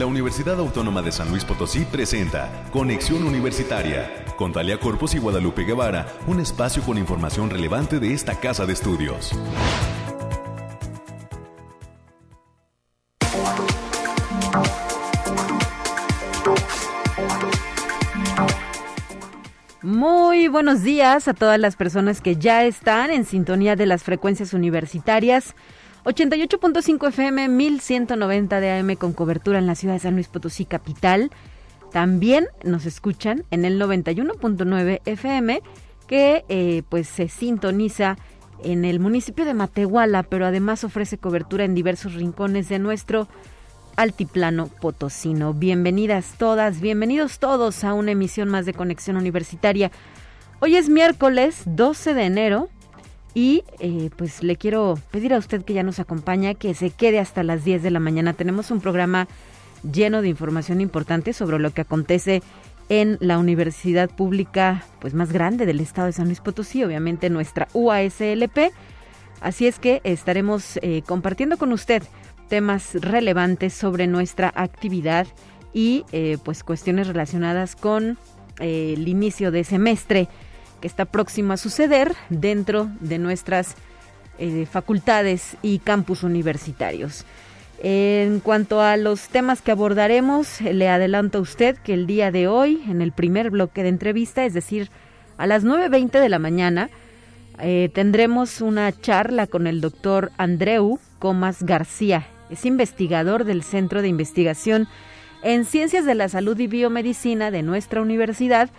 la Universidad Autónoma de San Luis Potosí presenta Conexión Universitaria con Talia Corpus y Guadalupe Guevara, un espacio con información relevante de esta casa de estudios. Muy buenos días a todas las personas que ya están en sintonía de las frecuencias universitarias. 88.5 FM, 1190 de AM con cobertura en la ciudad de San Luis Potosí, capital. También nos escuchan en el 91.9 FM, que eh, pues se sintoniza en el municipio de Matehuala, pero además ofrece cobertura en diversos rincones de nuestro altiplano potosino. Bienvenidas todas, bienvenidos todos a una emisión más de Conexión Universitaria. Hoy es miércoles 12 de enero y eh, pues le quiero pedir a usted que ya nos acompaña, que se quede hasta las 10 de la mañana. Tenemos un programa lleno de información importante sobre lo que acontece en la universidad pública pues más grande del estado de San Luis Potosí, obviamente nuestra UASLP. Así es que estaremos eh, compartiendo con usted temas relevantes sobre nuestra actividad y eh, pues cuestiones relacionadas con el inicio de semestre que está próximo a suceder dentro de nuestras eh, facultades y campus universitarios. En cuanto a los temas que abordaremos, le adelanto a usted que el día de hoy, en el primer bloque de entrevista, es decir, a las 9.20 de la mañana, eh, tendremos una charla con el doctor Andreu Comas García. Es investigador del Centro de Investigación en Ciencias de la Salud y Biomedicina de nuestra universidad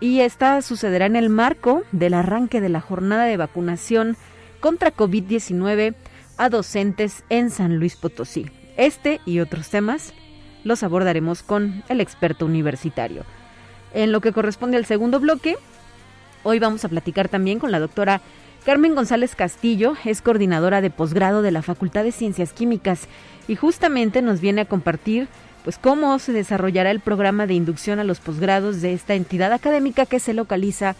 y esta sucederá en el marco del arranque de la jornada de vacunación contra COVID-19 a docentes en San Luis Potosí. Este y otros temas los abordaremos con el experto universitario. En lo que corresponde al segundo bloque, hoy vamos a platicar también con la doctora Carmen González Castillo, es coordinadora de posgrado de la Facultad de Ciencias Químicas y justamente nos viene a compartir pues cómo se desarrollará el programa de inducción a los posgrados de esta entidad académica que se localiza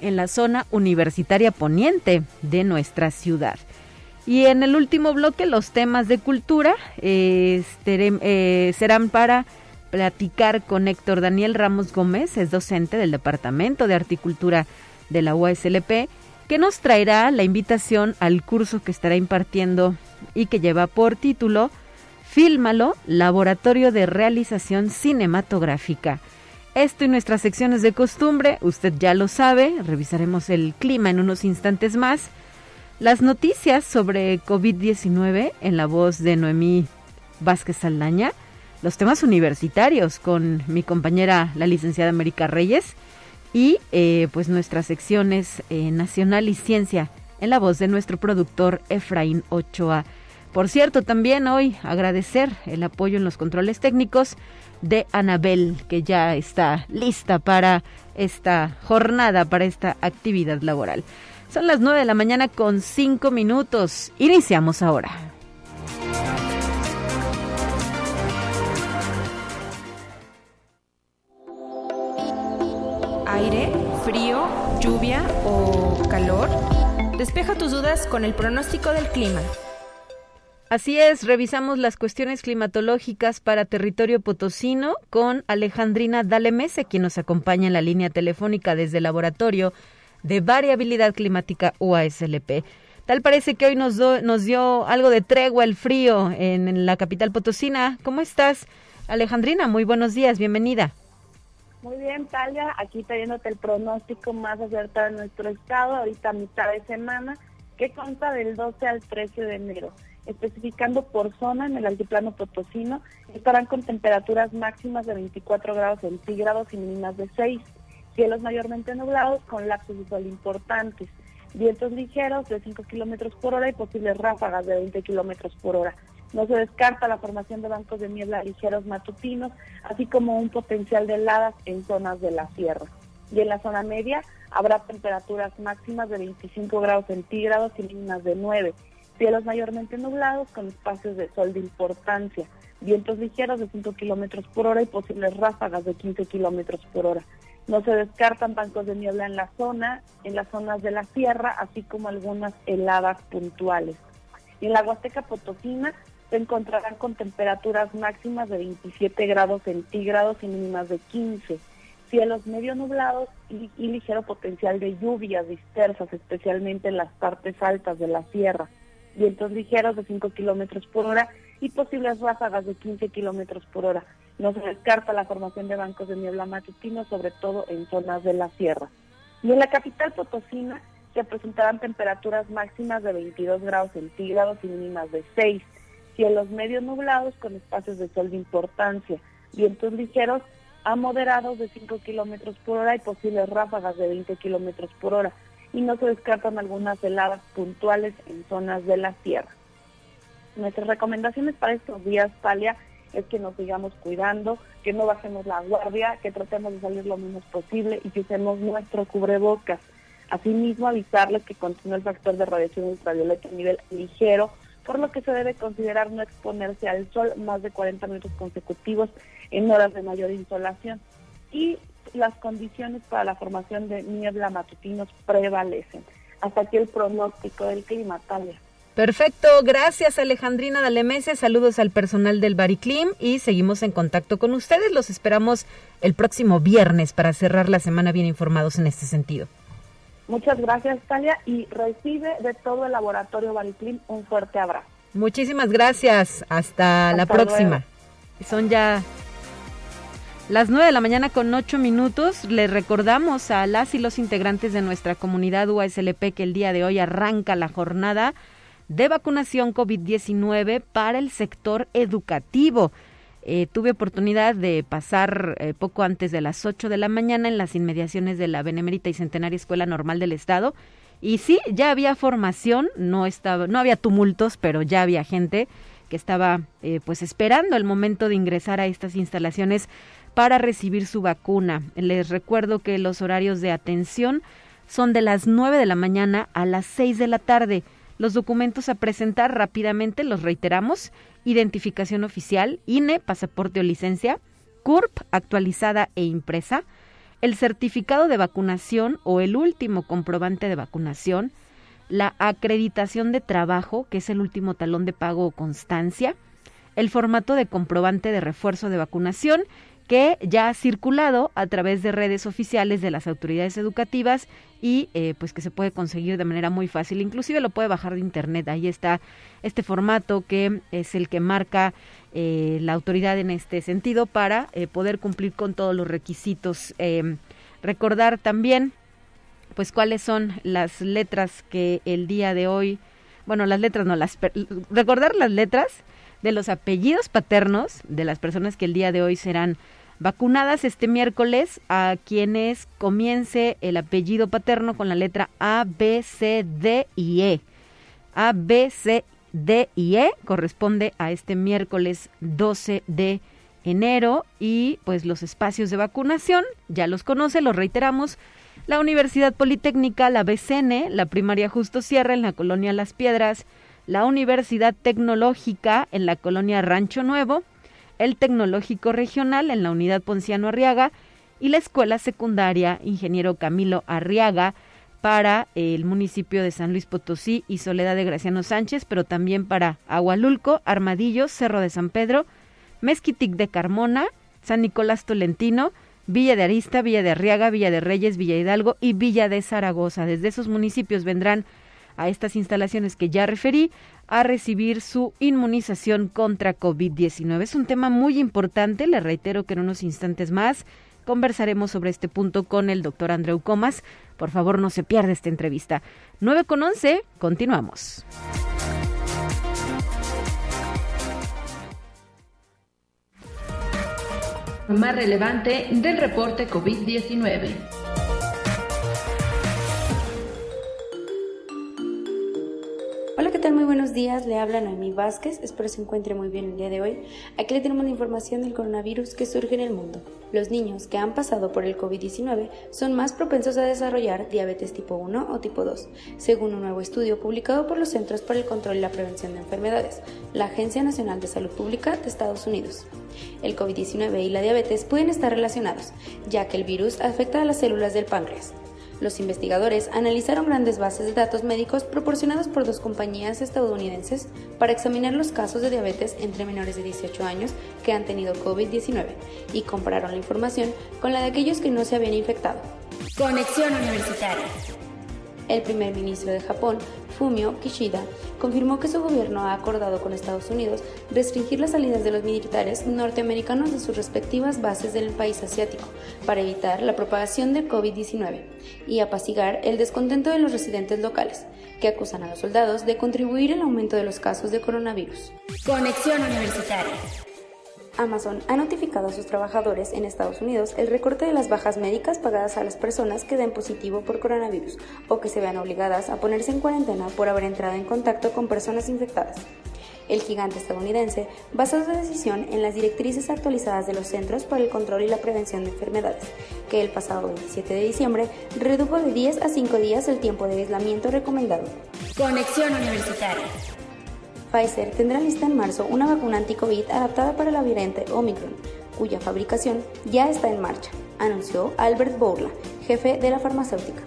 en la zona universitaria poniente de nuestra ciudad. Y en el último bloque los temas de cultura eh, serán para platicar con Héctor Daniel Ramos Gómez, es docente del Departamento de Articultura de la USLP, que nos traerá la invitación al curso que estará impartiendo y que lleva por título Fílmalo, Laboratorio de Realización Cinematográfica. Esto y nuestras secciones de costumbre, usted ya lo sabe, revisaremos el clima en unos instantes más. Las noticias sobre COVID-19 en la voz de Noemí Vázquez Saldaña, los temas universitarios con mi compañera la licenciada América Reyes y eh, pues nuestras secciones eh, Nacional y Ciencia en la voz de nuestro productor Efraín Ochoa. Por cierto, también hoy agradecer el apoyo en los controles técnicos de Anabel, que ya está lista para esta jornada, para esta actividad laboral. Son las 9 de la mañana con 5 minutos. Iniciamos ahora. Aire, frío, lluvia o calor. Despeja tus dudas con el pronóstico del clima. Así es, revisamos las cuestiones climatológicas para territorio potosino con Alejandrina Dalemese, quien nos acompaña en la línea telefónica desde el laboratorio de variabilidad climática UASLP. Tal parece que hoy nos, nos dio algo de tregua el frío en, la capital potosina. ¿Cómo estás, Alejandrina? Muy buenos días, bienvenida. Muy bien, Talia, aquí trayéndote el pronóstico más acertado de nuestro estado, ahorita mitad de semana, que consta del 12 al 13 de enero especificando por zona en el altiplano potosino, estarán con temperaturas máximas de 24 grados centígrados y mínimas de 6. Cielos mayormente nublados con lapsos de importantes. Vientos ligeros de 5 kilómetros por hora y posibles ráfagas de 20 kilómetros por hora. No se descarta la formación de bancos de niebla ligeros matutinos, así como un potencial de heladas en zonas de la sierra. Y en la zona media habrá temperaturas máximas de 25 grados centígrados y mínimas de 9 Cielos mayormente nublados con espacios de sol de importancia. Vientos ligeros de 5 kilómetros por hora y posibles ráfagas de 15 kilómetros por hora. No se descartan bancos de niebla en la zona, en las zonas de la sierra, así como algunas heladas puntuales. en la Huasteca Potosina se encontrarán con temperaturas máximas de 27 grados centígrados y mínimas de 15. Cielos medio nublados y, y ligero potencial de lluvias dispersas, especialmente en las partes altas de la sierra. Vientos ligeros de 5 kilómetros por hora y posibles ráfagas de 15 kilómetros por hora. No se descarta la formación de bancos de niebla matutino, sobre todo en zonas de la sierra. Y en la capital potosina se presentarán temperaturas máximas de 22 grados centígrados y mínimas de 6 cielos medio nublados con espacios de sol de importancia, vientos ligeros a moderados de 5 kilómetros por hora y posibles ráfagas de 20 kilómetros por hora. Y no se descartan algunas heladas puntuales en zonas de la sierra. Nuestras recomendaciones para estos días, Talia, es que nos sigamos cuidando, que no bajemos la guardia, que tratemos de salir lo menos posible y que usemos nuestro cubrebocas. Asimismo, avisarles que continúa el factor de radiación ultravioleta a nivel ligero por lo que se debe considerar no exponerse al sol más de 40 minutos consecutivos en horas de mayor insolación. Y las condiciones para la formación de niebla matutinos prevalecen. Hasta aquí el pronóstico del clima, Talia. Perfecto, gracias Alejandrina Dalemese, saludos al personal del Bariclim y seguimos en contacto con ustedes. Los esperamos el próximo viernes para cerrar la semana bien informados en este sentido. Muchas gracias, Talia, y recibe de todo el laboratorio Bariclim un fuerte abrazo. Muchísimas gracias. Hasta, la próxima. Son ya las 9 de la mañana con 8 minutos. Les recordamos a las y los integrantes de nuestra comunidad UASLP que el día de hoy arranca la jornada de vacunación COVID-19 para el sector educativo. Eh, tuve oportunidad de pasar eh, poco antes de las 8 de la mañana en las inmediaciones de la Benemérita y Centenaria Escuela Normal del Estado. Y sí, ya había formación, no, estaba, no había tumultos, pero ya había gente que estaba eh, pues esperando el momento de ingresar a estas instalaciones para recibir su vacuna. Les recuerdo que los horarios de atención son de las 9 de la mañana a las 6 de la tarde. Los documentos a presentar rápidamente, los reiteramos, identificación oficial, INE, pasaporte o licencia, CURP actualizada e impresa, el certificado de vacunación o el último comprobante de vacunación, la acreditación de trabajo, que es el último talón de pago o constancia, el formato de comprobante de refuerzo de vacunación que ya ha circulado a través de redes oficiales de las autoridades educativas y eh, pues que se puede conseguir de manera muy fácil. Inclusive lo puede bajar de internet. Ahí está este formato que es el que marca eh, la autoridad en este sentido para eh, poder cumplir con todos los requisitos. recordar también pues cuáles son las letras que el día de hoy, bueno, las letras no, las recordar las letras de los apellidos paternos de las personas que el día de hoy serán vacunadas este miércoles a quienes comience el apellido paterno con la letra A, B, C, D y E. A, B, C, D y E corresponde a este miércoles 12 de enero y pues los espacios de vacunación, ya los conoce, los reiteramos, la Universidad Politécnica, la BCN, la primaria Justo Sierra en la colonia Las Piedras, la Universidad Tecnológica en la colonia Rancho Nuevo, el Tecnológico Regional en la unidad Ponciano Arriaga y la Escuela Secundaria Ingeniero Camilo Arriaga para el municipio de San Luis Potosí y Soledad de Graciano Sánchez, pero también para Agualulco, Armadillo, Cerro de San Pedro, Mezquitic de Carmona, San Nicolás Tolentino, Villa de Arista, Villa de Arriaga, Villa de Reyes, Villa Hidalgo y Villa de Zaragoza. Desde esos municipios vendrán a estas instalaciones que ya referí a recibir su inmunización contra COVID-19. Es un tema muy importante, le reitero que en unos instantes más conversaremos sobre este punto con el doctor Andreu Comas. Por favor, no se pierda esta entrevista. 9 con 11, continuamos. más relevante del reporte COVID-19. Hola, ¿qué tal? Muy buenos días. Le habla Noemí Vázquez. Espero se encuentre muy bien el día de hoy. Aquí le tenemos la información del coronavirus que surge en el mundo. Los niños que han pasado por el COVID-19 son más propensos a desarrollar diabetes tipo 1 o tipo 2, según un nuevo estudio publicado por los Centros para el Control y la Prevención de Enfermedades, la Agencia Nacional de Salud Pública de Estados Unidos. El COVID-19 y la diabetes pueden estar relacionados, ya que el virus afecta a las células del páncreas Los investigadores analizaron grandes bases de datos médicos proporcionados por dos compañías estadounidenses para examinar los casos de diabetes entre menores de 18 años que han tenido COVID-19 y compararon la información con la de aquellos que no se habían infectado. Conexión Universitaria. El primer ministro de Japón, Fumio Kishida, confirmó que su gobierno ha acordado con Estados Unidos restringir las salidas de los militares norteamericanos de sus respectivas bases del país asiático para evitar la propagación del COVID-19 y apaciguar el descontento de los residentes locales, que acusan a los soldados de contribuir al aumento de los casos de coronavirus. Conexión Universitaria. Amazon ha notificado a sus trabajadores en Estados Unidos el recorte de las bajas médicas pagadas a las personas que den positivo por coronavirus o que se vean obligadas a ponerse en cuarentena por haber entrado en contacto con personas infectadas. El gigante estadounidense basó su decisión en las directrices actualizadas de los Centros para el Control y la Prevención de Enfermedades, que el pasado 27 de diciembre redujo de 10 a 5 días el tiempo de aislamiento recomendado. Conexión Universitaria. Pfizer tendrá lista en marzo una vacuna anti-COVID adaptada para la variante Omicron, cuya fabricación ya está en marcha, anunció Albert Bourla, jefe de la farmacéutica.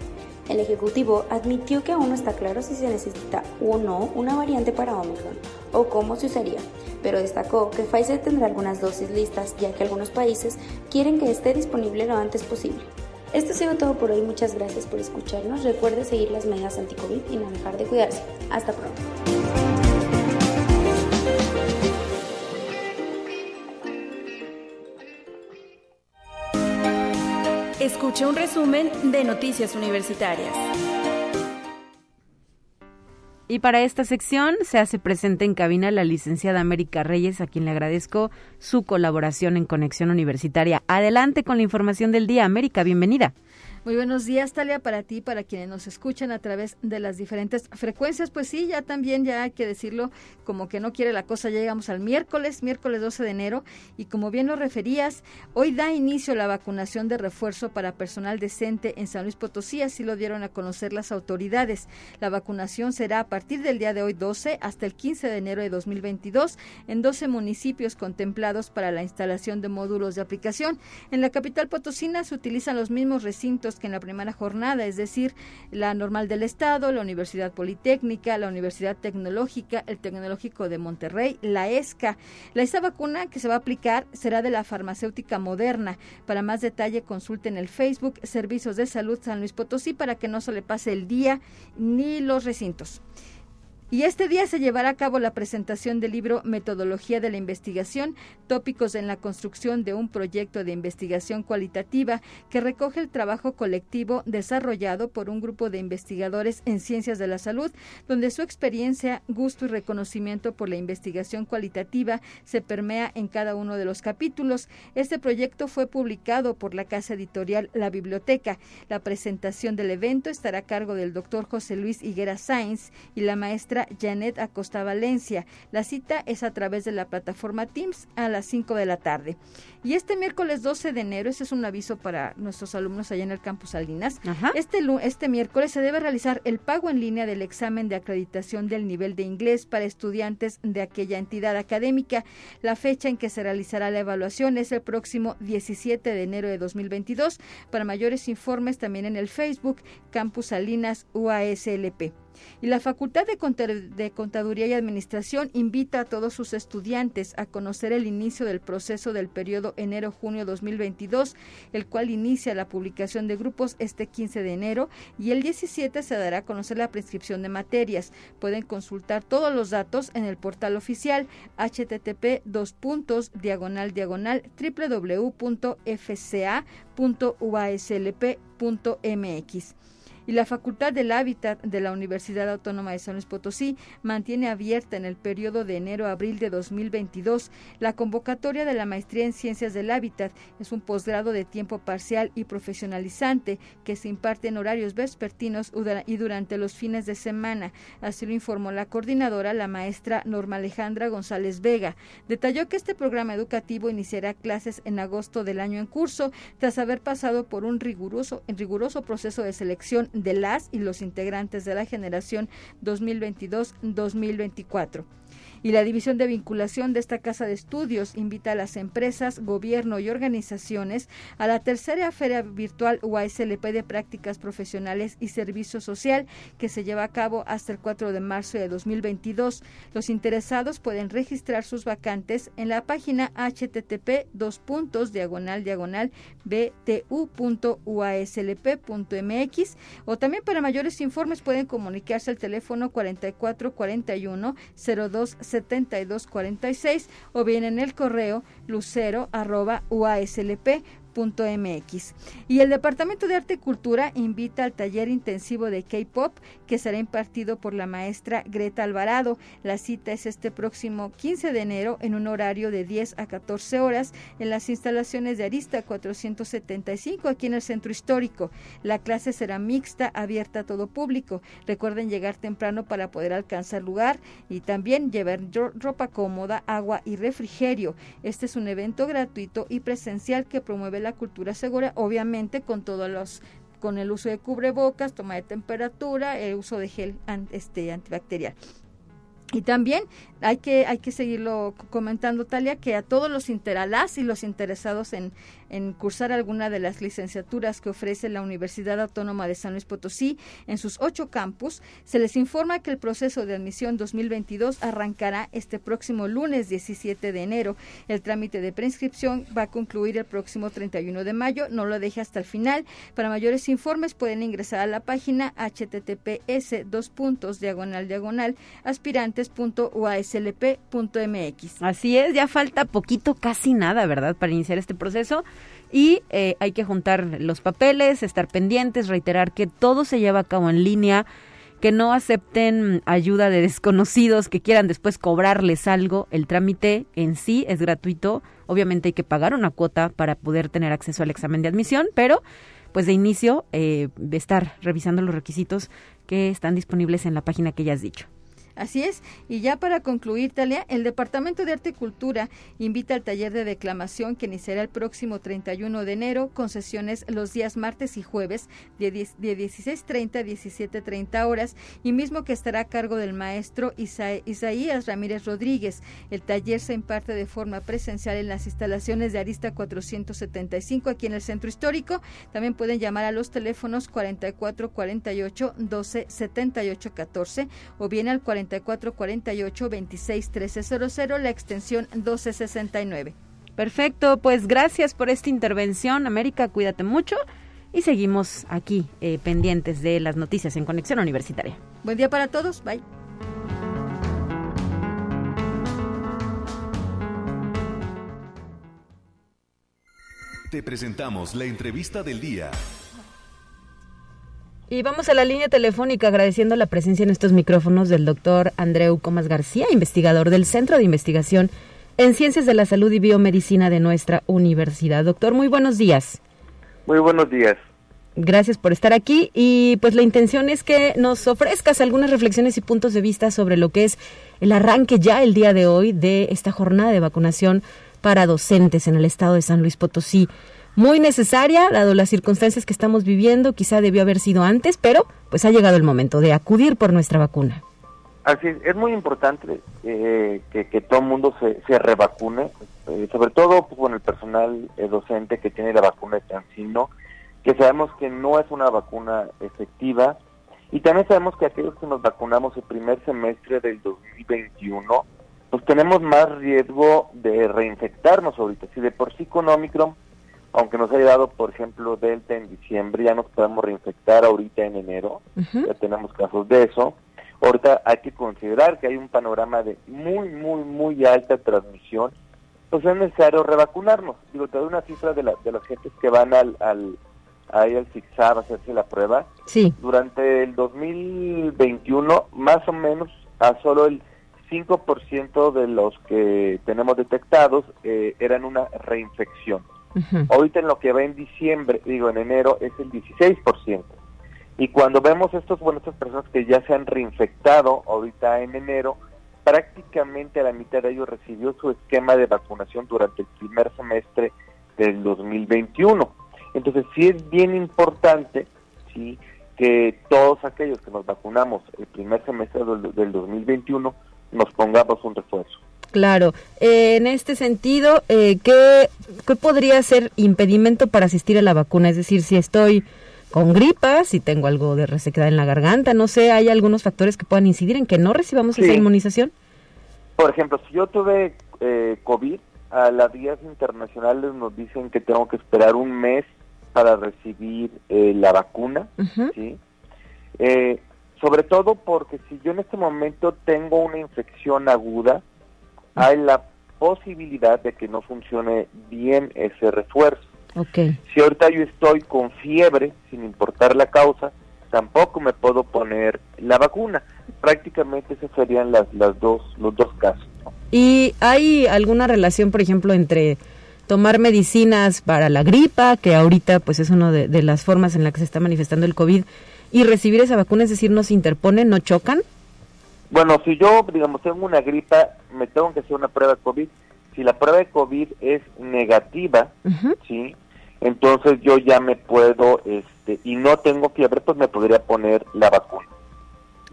El ejecutivo admitió que aún no está claro si se necesita o no una variante para Omicron o cómo se usaría, pero destacó que Pfizer tendrá algunas dosis listas ya que algunos países quieren que esté disponible lo antes posible. Esto ha sido todo por hoy, muchas gracias por escucharnos. Recuerde seguir las medidas anti-COVID y no dejar de cuidarse. Hasta pronto. Escuche un resumen de Noticias Universitarias. Y para esta sección se hace presente en cabina la licenciada América Reyes, a quien le agradezco su colaboración en Conexión Universitaria. Adelante con la información del día. América, bienvenida. Muy buenos días, Talia, para ti, para quienes nos escuchan a través de las diferentes frecuencias. Pues sí, ya también, ya hay que decirlo, como que no quiere la cosa, ya llegamos al miércoles, miércoles 12 de enero, y como bien lo referías, hoy da inicio la vacunación de refuerzo para personal decente en San Luis Potosí, así lo dieron a conocer las autoridades. La vacunación será a partir del día de hoy 12 hasta el 15 de enero de 2022 en 12 municipios contemplados para la instalación de módulos de aplicación. En la capital potosina se utilizan los mismos recintos que en la primera jornada, es decir, la normal del Estado, la Universidad Politécnica, la Universidad Tecnológica, el Tecnológico de Monterrey, la ESCA. La esta vacuna que se va a aplicar será de la farmacéutica moderna. Para más detalle consulten el Facebook Servicios de Salud San Luis Potosí para que no se le pase el día ni los recintos. Y este día se llevará a cabo la presentación del libro Metodología de la Investigación, tópicos en la construcción de un proyecto de investigación cualitativa que recoge el trabajo colectivo desarrollado por un grupo de investigadores en ciencias de la salud, donde su experiencia, gusto y reconocimiento por la investigación cualitativa se permea en cada uno de los capítulos. Este proyecto fue publicado por la casa editorial La Biblioteca. La presentación del evento estará a cargo del doctor José Luis Higuera Sáenz y la maestra Janet Acosta Valencia. La cita es a través de la plataforma Teams a las 5 de la tarde. Y este miércoles 12 de enero, ese es un aviso para nuestros alumnos allá en el campus Salinas, este, este miércoles se debe realizar el pago en línea del examen de acreditación del nivel de inglés para estudiantes de aquella entidad académica. La fecha en que se realizará la evaluación es el próximo 17 de enero de 2022. Para mayores informes también en el Facebook Campus Salinas UASLP. Y la Facultad de Contaduría y Administración invita a todos sus estudiantes a conocer el inicio del proceso del periodo enero-junio 2022, el cual inicia la publicación de grupos este 15 de enero y el 17 se dará a conocer la prescripción de materias. Pueden consultar todos los datos en el portal oficial http dos puntos diagonal diagonal www.fca.uaslp.mx y la Facultad del Hábitat de la Universidad Autónoma de San Luis Potosí mantiene abierta en el periodo de enero a abril de 2022 la convocatoria de la Maestría en Ciencias del Hábitat. Es un posgrado de tiempo parcial y profesionalizante que se imparte en horarios vespertinos y durante los fines de semana. Así lo informó la coordinadora, la maestra Norma Alejandra González Vega. Detalló que este programa educativo iniciará clases en agosto del año en curso, tras haber pasado por un riguroso, riguroso proceso de selección de las y los integrantes de la generación 2022-2024. Y la División de Vinculación de esta Casa de Estudios invita a las empresas, gobierno y organizaciones a la tercera Feria Virtual UASLP de Prácticas Profesionales y Servicio Social que se lleva a cabo hasta el 4 de marzo de 2022. Los interesados pueden registrar sus vacantes en la página http dos puntos diagonal diagonal btu.uaslp.mx o también para mayores informes pueden comunicarse al teléfono 4441 02 72 46 o bien en el correo lucero arroba uaslp Y el Departamento de Arte y Cultura invita al taller intensivo de K-Pop que será impartido por la maestra Greta Alvarado. La cita es este próximo 15 de enero en un horario de 10 a 14 horas en las instalaciones de Arista 475 aquí en el Centro Histórico. La clase será mixta, abierta a todo público. Recuerden llegar temprano para poder alcanzar lugar y también llevar ropa cómoda, agua y refrigerio. Este es un evento gratuito y presencial que promueve la cultura segura, obviamente con todos los con el uso de cubrebocas, toma de temperatura, el uso de gel este, antibacterial. Y también hay que, hay que seguirlo comentando, Talia, que a todos los interalás y los interesados en, cursar alguna de las licenciaturas que ofrece la Universidad Autónoma de San Luis Potosí en sus ocho campus, se les informa que el proceso de admisión 2022 arrancará este próximo lunes 17 de enero. El trámite de preinscripción va a concluir el próximo 31 de mayo. No lo deje hasta el final. Para mayores informes pueden ingresar a la página https dos puntos diagonal diagonal aspirantes.uaslp.mx. Así es, ya falta poquito, casi nada, ¿verdad? Para iniciar este proceso y eh, hay que juntar los papeles, estar pendientes, reiterar que todo se lleva a cabo en línea, que no acepten ayuda de desconocidos que quieran después cobrarles algo. El trámite en sí es gratuito. Obviamente hay que pagar una cuota para poder tener acceso al examen de admisión, pero pues de inicio eh, estar revisando los requisitos que están disponibles en la página que ya has dicho. Así es. Y ya para concluir, Talia, el Departamento de Arte y Cultura invita al taller de declamación que iniciará el próximo 31 de enero con sesiones los días martes y jueves de, de 16.30 a 17.30 horas y mismo que estará a cargo del maestro Isaías Ramírez Rodríguez. El taller se imparte de forma presencial en las instalaciones de Arista 475 aquí en el centro histórico. También pueden llamar a los teléfonos 44 48 12 78 14 o bien al 44 48 26 1300, la extensión 1269. Perfecto, pues gracias por esta intervención, América, cuídate mucho y seguimos aquí eh, pendientes de las noticias en Conexión Universitaria. Buen día para todos, bye. Te presentamos la entrevista del día. Y vamos a la línea telefónica agradeciendo la presencia en estos micrófonos del doctor Andreu Comas García, investigador del Centro de Investigación en Ciencias de la Salud y Biomedicina de nuestra universidad. Doctor, muy buenos días. Muy buenos días. Gracias por estar aquí y pues la intención es que nos ofrezcas algunas reflexiones y puntos de vista sobre lo que es el arranque ya el día de hoy de esta jornada de vacunación para docentes en el estado de San Luis Potosí muy necesaria, dado las circunstancias que estamos viviendo, quizá debió haber sido antes, pero pues ha llegado el momento de acudir por nuestra vacuna. Así es, es muy importante eh, que, todo el mundo se, se revacune, eh, sobre todo pues, con el personal eh, docente que tiene la vacuna de Cancino, que sabemos que no es una vacuna efectiva, y también sabemos que aquellos que nos vacunamos el primer semestre del 2021, pues tenemos más riesgo de reinfectarnos ahorita. Si de por sí con Omicron aunque nos ha llegado, por ejemplo, Delta en diciembre, ya nos podemos reinfectar ahorita en enero, ya tenemos casos de eso. Ahorita hay que considerar que hay un panorama de muy, muy, muy alta transmisión, pues es necesario revacunarnos. Digo, te doy una cifra de, la, de las gentes que van al, al, ahí al a hacerse la prueba. Sí. Durante el 2021, más o menos, a solo el 5% de los que tenemos detectados eh, eran una reinfección. Ahorita en lo que va en diciembre, digo en enero, es el 16%. Y cuando vemos estos, bueno, estas personas que ya se han reinfectado ahorita en enero, prácticamente la mitad de ellos recibió su esquema de vacunación durante el primer semestre del 2021. Entonces sí es bien importante, sí, que todos aquellos que nos vacunamos el primer semestre del 2021 nos pongamos un refuerzo. Claro, eh, en este sentido, eh, ¿qué, ¿qué podría ser impedimento para asistir a la vacuna? Es decir, si estoy con gripa, si tengo algo de resequedad en la garganta, no sé, ¿hay algunos factores que puedan incidir en que no recibamos esa inmunización? Por ejemplo, si yo tuve eh, COVID, a las guías internacionales nos dicen que tengo que esperar un mes para recibir eh, la vacuna, ¿sí? Eh, sobre todo porque si yo en este momento tengo una infección aguda, hay la posibilidad de que no funcione bien ese refuerzo. Okay. Si ahorita yo estoy con fiebre, sin importar la causa, tampoco me puedo poner la vacuna. Prácticamente esos serían las, las dos, los dos casos. ¿Y hay alguna relación, por ejemplo, entre tomar medicinas para la gripa, que ahorita pues es una de, las formas en la que se está manifestando el COVID, y recibir esa vacuna, es decir, no se interponen, no chocan? Bueno, si yo, digamos, tengo una gripa, me tengo que hacer una prueba de COVID. Si la prueba de COVID es negativa, ¿sí? Entonces yo ya me puedo, este, y no tengo fiebre, pues me podría poner la vacuna.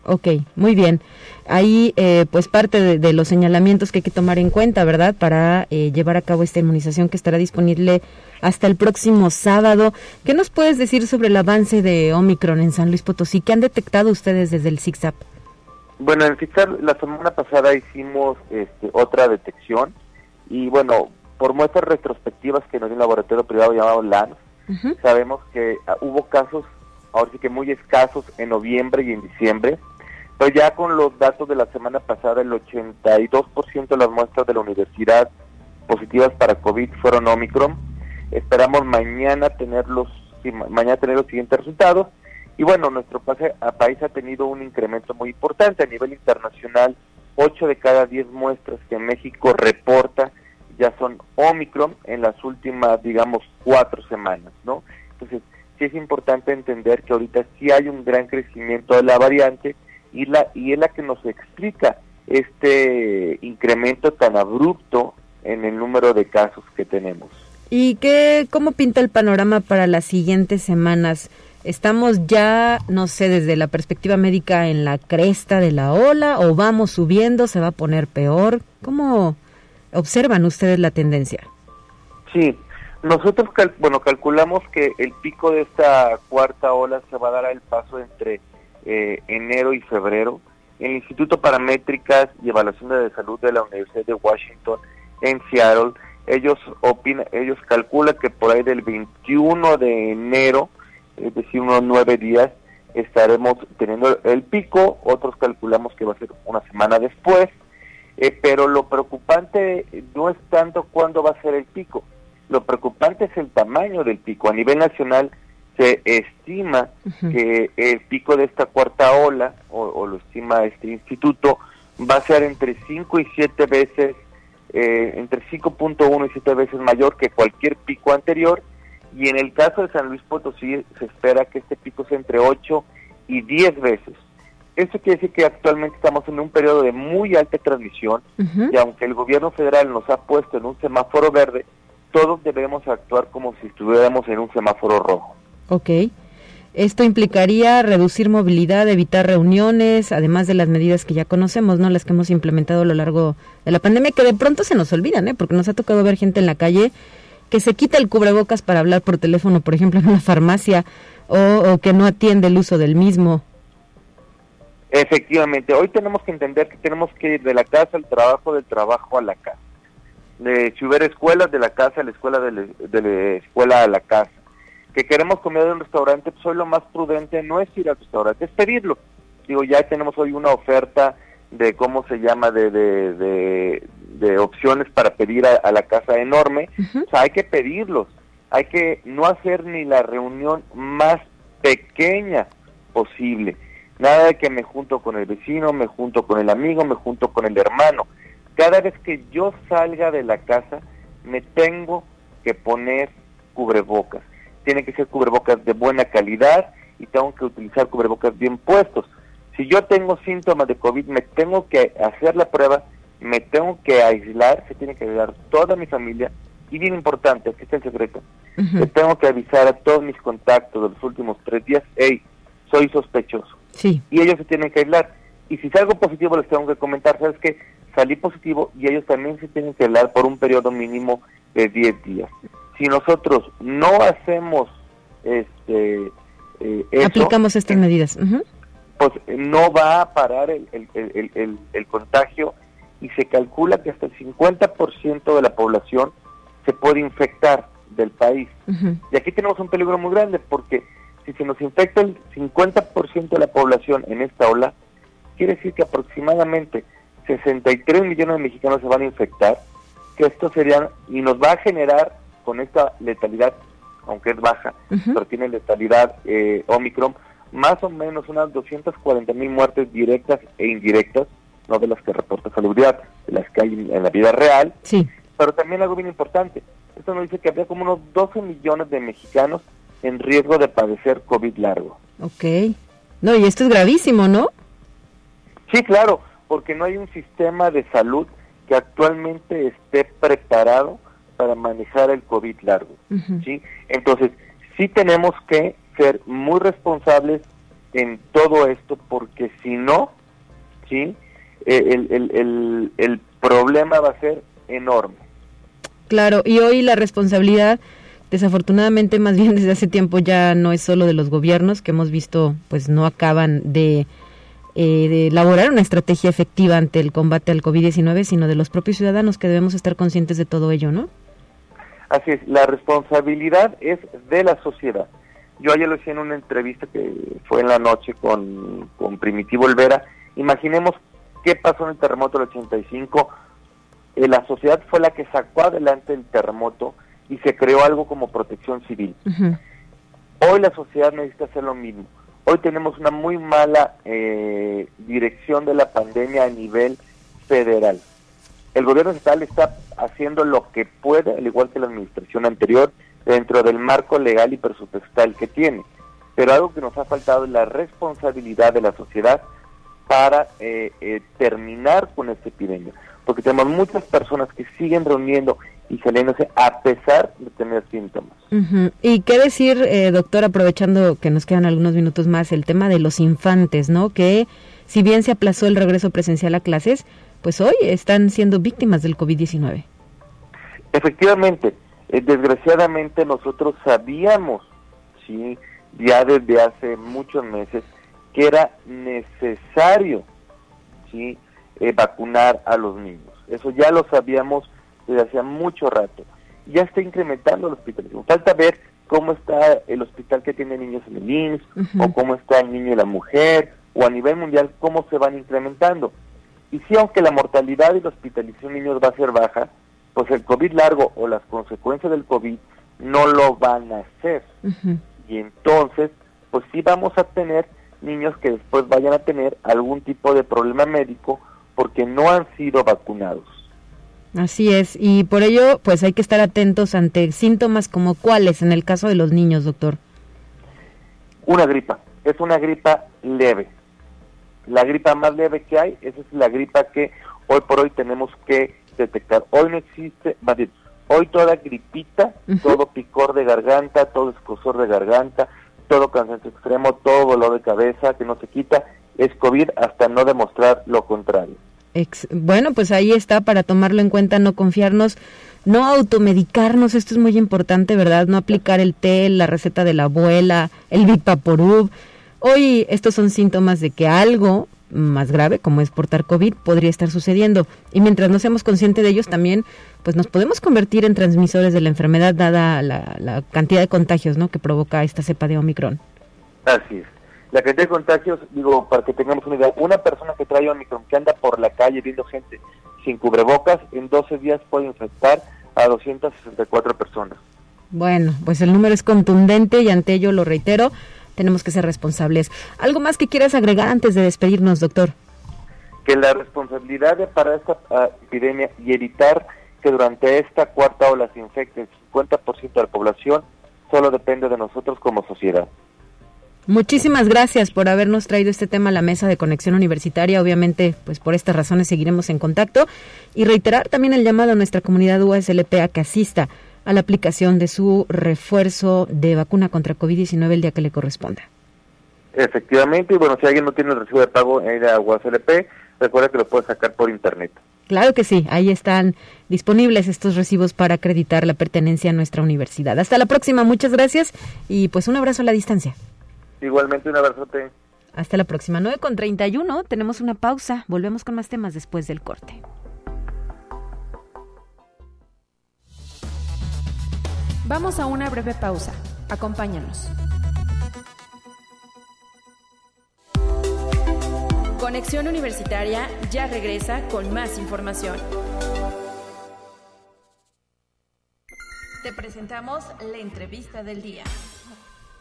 Ok, muy bien. Ahí, eh, pues parte de, los señalamientos que hay que tomar en cuenta, ¿verdad? Para eh, llevar a cabo esta inmunización que estará disponible hasta el próximo sábado. ¿Qué nos puedes decir sobre el avance de Omicron en San Luis Potosí? ¿Qué han detectado ustedes desde el ZIGZAP? Bueno, en ZIGZAP la semana pasada hicimos este, otra detección y bueno, por muestras retrospectivas que nos dio un laboratorio privado llamado LANS, sabemos que ah, hubo casos, ahora sí que muy escasos en noviembre y en diciembre, pero ya con los datos de la semana pasada, el 82% de las muestras de la universidad positivas para COVID fueron Omicron. Esperamos mañana tener los, mañana tener los siguientes resultados. Y bueno, nuestro país ha tenido un incremento muy importante a nivel internacional. 8 de cada 10 muestras que México reporta ya son Omicron en las últimas, digamos, cuatro semanas, ¿no? Entonces, sí es importante entender que ahorita sí hay un gran crecimiento de la variante y, la, y es la que nos explica este incremento tan abrupto en el número de casos que tenemos. ¿Y qué, cómo pinta el panorama para las siguientes semanas? ¿Estamos ya, no sé, desde la perspectiva médica en la cresta de la ola o vamos subiendo, se va a poner peor? ¿Cómo, observan ustedes la tendencia? Sí, nosotros bueno calculamos que el pico de esta cuarta ola se va a dar al paso entre eh, enero y febrero. El Instituto Paramétricas y Evaluación de Salud de la Universidad de Washington en Seattle, ellos opinan, ellos calculan que por ahí del 21 de enero, es decir, unos nueve días, estaremos teniendo el pico, otros calculamos que va a ser una semana después, eh, pero lo preocupante no es tanto cuándo va a ser el pico, lo preocupante es el tamaño del pico. A nivel nacional se estima que el pico de esta cuarta ola, o, lo estima este instituto, va a ser entre 5 y 7 veces, eh, entre 5.1 y 7 veces mayor que cualquier pico anterior. Y en el caso de San Luis Potosí se espera que este pico sea entre 8 y 10 veces. Esto quiere decir que actualmente estamos en un periodo de muy alta transmisión y aunque el gobierno federal nos ha puesto en un semáforo verde, todos debemos actuar como si estuviéramos en un semáforo rojo. Ok. Esto implicaría reducir movilidad, evitar reuniones, además de las medidas que ya conocemos, ¿no? Las que hemos implementado a lo largo de la pandemia, que de pronto se nos olvidan, ¿eh? Porque nos ha tocado ver gente en la calle que se quita el cubrebocas para hablar por teléfono, por ejemplo, en una farmacia, o, o que no atiende el uso del mismo. Efectivamente, hoy tenemos que entender que tenemos que ir de la casa al trabajo, del trabajo a la casa. De, si hubiera escuelas, de la casa a la escuela, de la, escuela a la casa. Que queremos comer en un restaurante, pues hoy lo más prudente no es ir al restaurante, es pedirlo. Digo, ya tenemos hoy una oferta de cómo se llama, de, de, opciones para pedir a, la casa enorme. O sea, hay que pedirlos. Hay que no hacer ni la reunión más pequeña posible Nada de que me junto con el vecino, me junto con el amigo, me junto con el hermano. Cada vez que yo salga de la casa, me tengo que poner cubrebocas. Tiene que ser cubrebocas de buena calidad y tengo que utilizar cubrebocas bien puestos. Si yo tengo síntomas de COVID, me tengo que hacer la prueba, me tengo que aislar, se tiene que aislar toda mi familia. Y bien importante, aquí está el secreto, le tengo que avisar a todos mis contactos de los últimos tres días, hey, soy sospechoso Sí. Y ellos se tienen que aislar. Y si salgo positivo, les tengo que comentar, ¿sabes qué? Salí positivo y ellos también se tienen que hablar por un periodo mínimo de 10 días. Si nosotros no hacemos este eh, aplicamos estas medidas, pues no va a parar el, el, el, el, contagio y se calcula que hasta el 50% de la población se puede infectar del país. Y aquí tenemos un peligro muy grande porque si se nos infecta el 50% de la población en esta ola, quiere decir que aproximadamente 63 millones de mexicanos se van a infectar, que esto sería, y nos va a generar con esta letalidad, aunque es baja, pero tiene letalidad eh, Omicron, más o menos unas 240 mil muertes directas e indirectas, no de las que reporta salubridad, de las que hay en la vida real, sí. pero también algo bien importante, esto nos dice que había como unos 12 millones de mexicanos en riesgo de padecer COVID largo. Ok. No, y esto es gravísimo, ¿no? Sí, claro, porque no hay un sistema de salud que actualmente esté preparado para manejar el COVID largo. ¿sí? Entonces, sí tenemos que ser muy responsables en todo esto, porque si no, ¿sí? Eh, el, el, el, el problema va a ser enorme. Claro, y hoy la responsabilidad, desafortunadamente, más bien desde hace tiempo ya no es solo de los gobiernos, que hemos visto, pues no acaban de, eh, de elaborar una estrategia efectiva ante el combate al COVID-19, sino de los propios ciudadanos que debemos estar conscientes de todo ello, ¿no? Así es, la responsabilidad es de la sociedad. Yo ayer lo hice en una entrevista que fue en la noche con, con Primitivo Olvera. Imaginemos qué pasó en el terremoto del 85 eh, la sociedad fue la que sacó adelante el terremoto y se creó algo como protección civil. Hoy la sociedad necesita hacer lo mismo. Hoy tenemos una muy mala eh, dirección de la pandemia a nivel federal. El gobierno estatal está haciendo lo que puede, al igual que la administración anterior, dentro del marco legal y presupuestal que tiene. Pero algo que nos ha faltado es la responsabilidad de la sociedad para eh, terminar con esta epidemia porque tenemos muchas personas que siguen reuniendo y saliéndose a pesar de tener síntomas. Y qué decir, eh, doctor, aprovechando que nos quedan algunos minutos más, el tema de los infantes, ¿no? Que si bien se aplazó el regreso presencial a clases, pues hoy están siendo víctimas del COVID-19. Efectivamente, eh, desgraciadamente nosotros sabíamos, sí, ya desde hace muchos meses, que era necesario, sí, eh, vacunar a los niños. Eso ya lo sabíamos desde hace mucho rato. Ya está incrementando el hospitalización. Falta ver cómo está el hospital que tiene niños en el IMSS, o cómo está el niño y la mujer, o a nivel mundial cómo se van incrementando. Y si aunque la mortalidad y la hospitalización de niños va a ser baja, pues el COVID largo o las consecuencias del COVID no lo van a hacer. Y entonces, pues sí vamos a tener niños que después vayan a tener algún tipo de problema médico porque no han sido vacunados. Así es, y por ello pues hay que estar atentos ante síntomas como cuáles en el caso de los niños, doctor. Una gripa, es una gripa leve. La gripa más leve que hay, esa es la gripa que hoy por hoy tenemos que detectar. Hoy no existe, hoy toda gripita, todo picor de garganta, todo escosor de garganta, todo cansancio extremo, todo dolor de cabeza que no se quita, es COVID hasta no demostrar lo contrario. bueno, pues ahí está para tomarlo en cuenta, no confiarnos, no automedicarnos, esto es muy importante, ¿verdad? No aplicar el té, la receta de la abuela, el Vipaporub. Hoy estos son síntomas de que algo más grave, como es portar COVID, podría estar sucediendo. Y mientras no seamos conscientes de ellos, también pues nos podemos convertir en transmisores de la enfermedad, dada la, la cantidad de contagios ¿no? que provoca esta cepa de Omicron. Así es. La cantidad de contagios, digo, para que tengamos una idea, una persona que trae Omicron, que anda por la calle viendo gente sin cubrebocas, en 12 días puede infectar a 264 personas. Bueno, pues el número es contundente y ante ello lo reitero, tenemos que ser responsables. ¿Algo más que quieras agregar antes de despedirnos, doctor? Que la responsabilidad para esta ah, epidemia y evitar que durante esta cuarta ola se infecte el 50% de la población solo depende de nosotros como sociedad. Muchísimas gracias por habernos traído este tema a la mesa de conexión universitaria. Obviamente, pues por estas razones seguiremos en contacto y reiterar también el llamado a nuestra comunidad USLP a que asista a la aplicación de su refuerzo de vacuna contra COVID-19 el día que le corresponda. Efectivamente, y bueno, si alguien no tiene el recibo de pago en la UASLP, recuerda que lo puede sacar por internet. Claro que sí, ahí están disponibles estos recibos para acreditar la pertenencia a nuestra universidad. Hasta la próxima, muchas gracias y pues un abrazo a la distancia. Igualmente un abrazote. Hasta la próxima, 9 con 31, tenemos una pausa, volvemos con más temas después del corte. Vamos a una breve pausa, acompáñanos. Conexión Universitaria ya regresa con más información. Te presentamos la entrevista del día.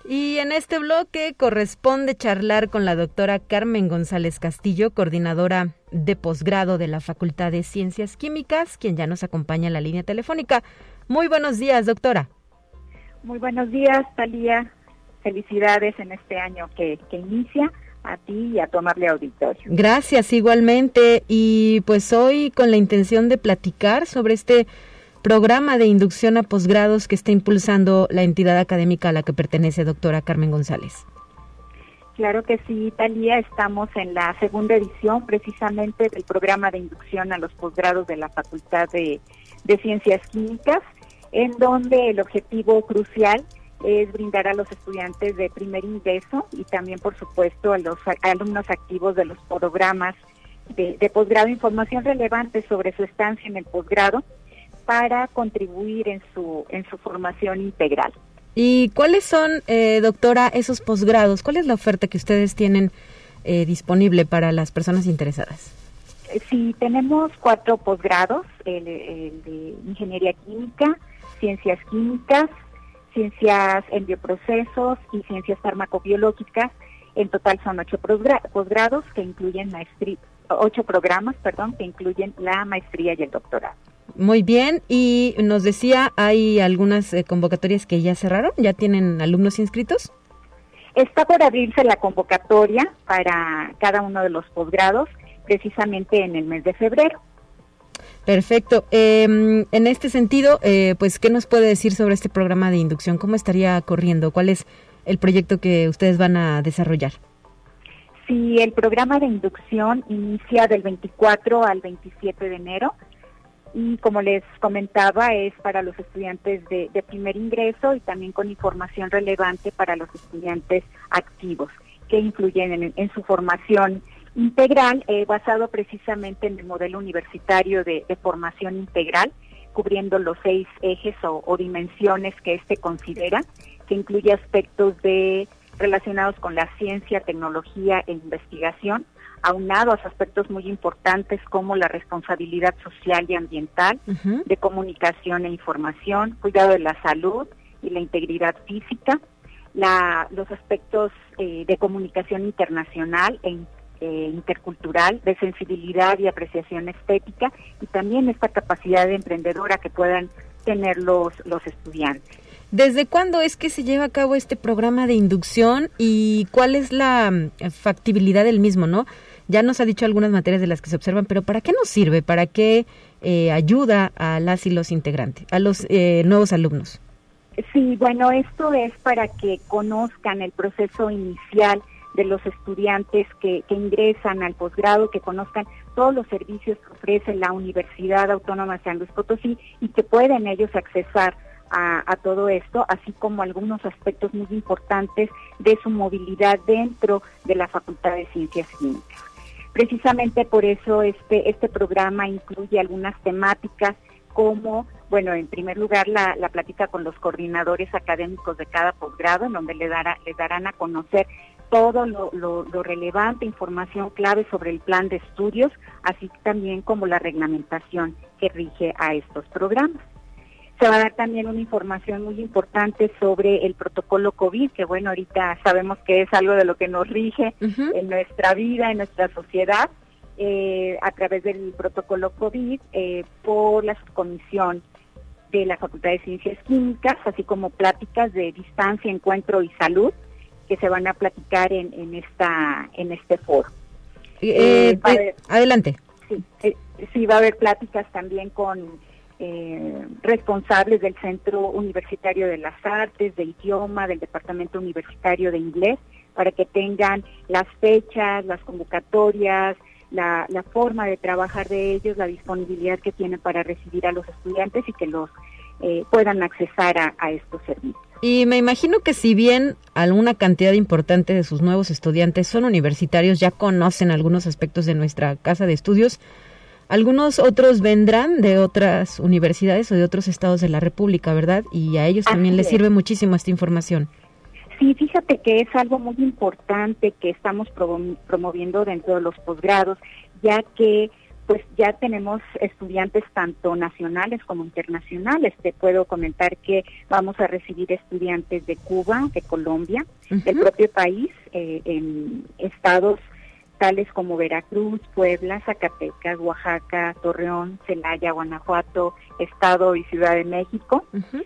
Y en este bloque corresponde charlar con la doctora Carmen González Castillo, coordinadora de posgrado de la Facultad de Ciencias Químicas, quien ya nos acompaña en la línea telefónica. Muy buenos días, doctora. Muy buenos días, Talía. Felicidades en este año que, que inicia a ti y a tu amable auditorio. Gracias, igualmente. Y pues hoy con la intención de platicar sobre este programa de inducción a posgrados que está impulsando la entidad académica a la que pertenece doctora Carmen González. Claro que sí, Talía, estamos en la segunda edición precisamente del programa de inducción a los posgrados de la Facultad de, de Ciencias Químicas, en donde el objetivo crucial es brindar a los estudiantes de primer ingreso y también, por supuesto, a los alumnos activos de los programas de, posgrado información relevante sobre su estancia en el posgrado para contribuir en su, en su formación integral. ¿Y cuáles son, eh, doctora, esos posgrados? ¿Cuál es la oferta que ustedes tienen eh, disponible para las personas interesadas? Eh, sí, tenemos cuatro posgrados, el de Ingeniería Química, Ciencias Químicas, ciencias en bioprocesos y ciencias farmacobiológicas. En total son ocho posgrados que incluyen maestría, ocho programas, perdón, que incluyen la maestría y el doctorado. Muy bien, y nos decía, ¿hay algunas eh, convocatorias que ya cerraron? ¿Ya tienen alumnos inscritos? Está por abrirse la convocatoria para cada uno de los posgrados, precisamente en el mes de febrero. Perfecto. Em, en este sentido, eh, pues, ¿qué nos puede decir sobre este programa de inducción? ¿Cómo estaría corriendo? ¿Cuál es el proyecto que ustedes van a desarrollar? Sí, el programa de inducción inicia del 24 al 27 de enero y como les comentaba es para los estudiantes de, primer ingreso y también con información relevante para los estudiantes activos que influyen en su formación integral eh, basado precisamente en el modelo universitario de, formación integral, cubriendo los seis ejes o, dimensiones que éste considera, que incluye aspectos de relacionados con la ciencia, tecnología e investigación, aunados a aspectos muy importantes como la responsabilidad social y ambiental, de comunicación e información, cuidado de la salud y la integridad física, la, los aspectos eh, de comunicación internacional e eh, intercultural, de sensibilidad y apreciación estética y también esta capacidad de emprendedora que puedan tener los, los estudiantes. ¿Desde cuándo es que se lleva a cabo este programa de inducción y cuál es la mm, factibilidad del mismo, no? Ya nos ha dicho algunas materias de las que se observan, pero ¿para qué nos sirve? ¿Para qué eh, ayuda a las y los integrantes, a los eh, nuevos alumnos? Sí, bueno, esto es para que conozcan el proceso inicial de los estudiantes que, ingresan al posgrado, que conozcan todos los servicios que ofrece la Universidad Autónoma de San Luis Potosí y que pueden ellos accesar a, todo esto, así como algunos aspectos muy importantes de su movilidad dentro de la Facultad de Ciencias Químicas. Precisamente por eso este, este programa incluye algunas temáticas como, bueno, en primer lugar la, la plática con los coordinadores académicos de cada posgrado, en donde le dará, les darán a conocer todo lo, relevante, información clave sobre el plan de estudios, así también como la reglamentación que rige a estos programas. Se va a dar también una información muy importante sobre el protocolo COVID, que bueno, ahorita sabemos que es algo de lo que nos rige en nuestra vida, en nuestra sociedad, eh, a través del protocolo COVID eh, por la subcomisión de la Facultad de Ciencias Químicas, así como pláticas de distancia, encuentro y salud, que se van a platicar en, en esta en este foro. Eh, eh, adelante. Sí, eh, sí, va a haber pláticas también con responsables del Centro Universitario de las Artes, de Idioma, del Departamento Universitario de Inglés, para que tengan las fechas, las convocatorias, la, forma de trabajar de ellos, la disponibilidad que tienen para recibir a los estudiantes y que los eh, puedan accesar a, estos servicios. Y me imagino que si bien alguna cantidad importante de sus nuevos estudiantes son universitarios, ya conocen algunos aspectos de nuestra casa de estudios, algunos otros vendrán de otras universidades o de otros estados de la República, ¿verdad? Y a ellos también les sirve muchísimo esta información. Sí, fíjate que es algo muy importante que estamos promoviendo dentro de los posgrados, ya que pues ya tenemos estudiantes tanto nacionales como internacionales. Te puedo comentar que vamos a recibir estudiantes de Cuba, de Colombia, del propio país, eh, en estados tales como Veracruz, Puebla, Zacatecas, Oaxaca, Torreón, Celaya, Guanajuato, Estado y Ciudad de México,